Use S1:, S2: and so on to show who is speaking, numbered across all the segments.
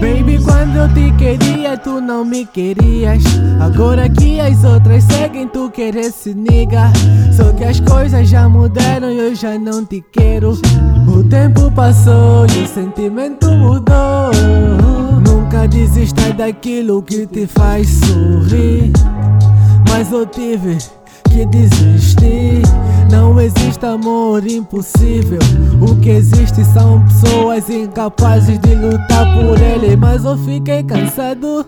S1: Baby, quando eu te queria, tu não me querias. Agora que as outras seguem, tu queres se nega. Só que as coisas já mudaram e eu já não te quero. O tempo passou e o sentimento mudou. Nunca desista daquilo que te faz sorrir. Mas eu tive que desistir. Não existe amor impossível. O que existe são pessoas incapazes de lutar por ele. Mas eu fiquei cansado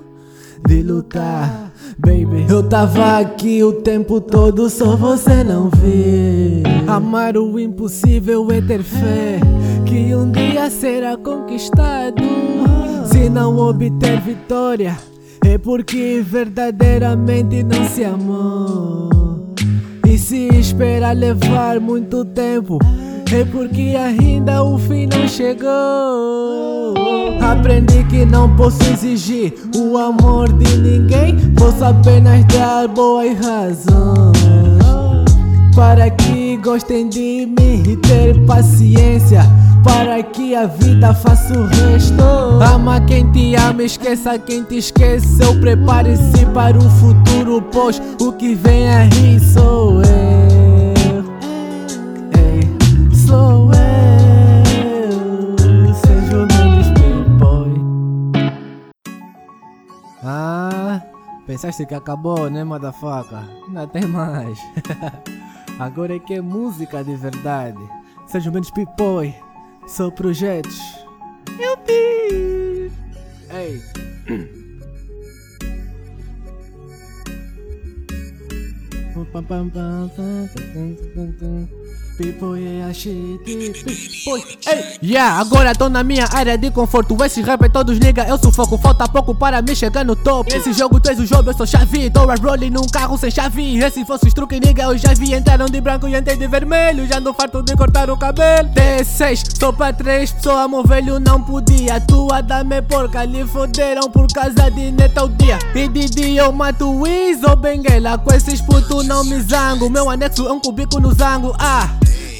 S1: de lutar. Baby, eu tava aqui o tempo todo, só você não vê. Amar o impossível é ter fé que um dia será conquistado. Se não obter vitória, é porque verdadeiramente não se amou. Se esperar levar muito tempo, é porque ainda o fim não chegou. Aprendi que não posso exigir o amor de ninguém, posso apenas dar boas razões. Para que gostem de mim e ter paciência Para que a vida faça o resto Ama quem te ama, esqueça quem te esqueceu Prepare-se para o futuro, pois o que vem aí sou pensaste que acabou, né, motherfucker? Ainda tem mais Agora é que é música de verdade. Sejam menos pipoi, são projetos. Eu! Ei! yeah, agora tô na minha área de conforto. Esses rappers todos liga, eu sufoco. Falta pouco para me chegar no topo. Esse jogo tu és o jogo, eu sou chave. Tô a rolling num carro sem chave. Esse fosse os truques, nigga, eu já vi. Entraram de branco e entrei de vermelho. Já ando farto de cortar o cabelo. T6, sou pra três pessoas, meu velho não podia. Tua dame porca, lhe foderam por causa de neta o dia. E de dia eu mato Wiz ou Benguela. Com esses putos não me zango. Meu anexo é um cubico no zango. Ah!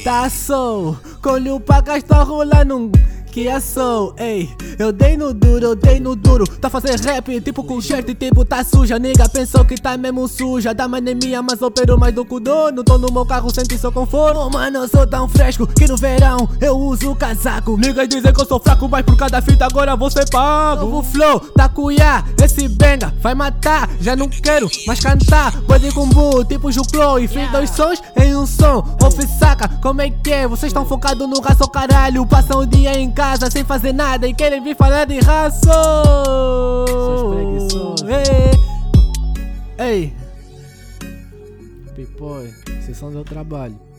S1: Tá sou, colho pra gastar rolando que é sou, ei. Eu dei no duro, eu dei no duro. Tá fazendo rap tipo com shirt tipo tá suja. Nigga pensou que tá mesmo suja. Da manemia mas opero mais do que o dono. Tô no meu carro, senti seu conforto oh, Mano, eu sou tão fresco que no verão eu uso casaco. Niggas dizem que eu sou fraco, mas por cada fita agora você paga Novo flow, tacuiá, esse benga vai matar. Já não quero mais cantar. Body com bu, tipo Juclo E fiz dois sons em um som saca, como é que é? Vocês estão focados no raço caralho Passam o dia em casa sem fazer nada e querem vir falar de raça. Ei, ei. Pipoi, vocês são do trabalho.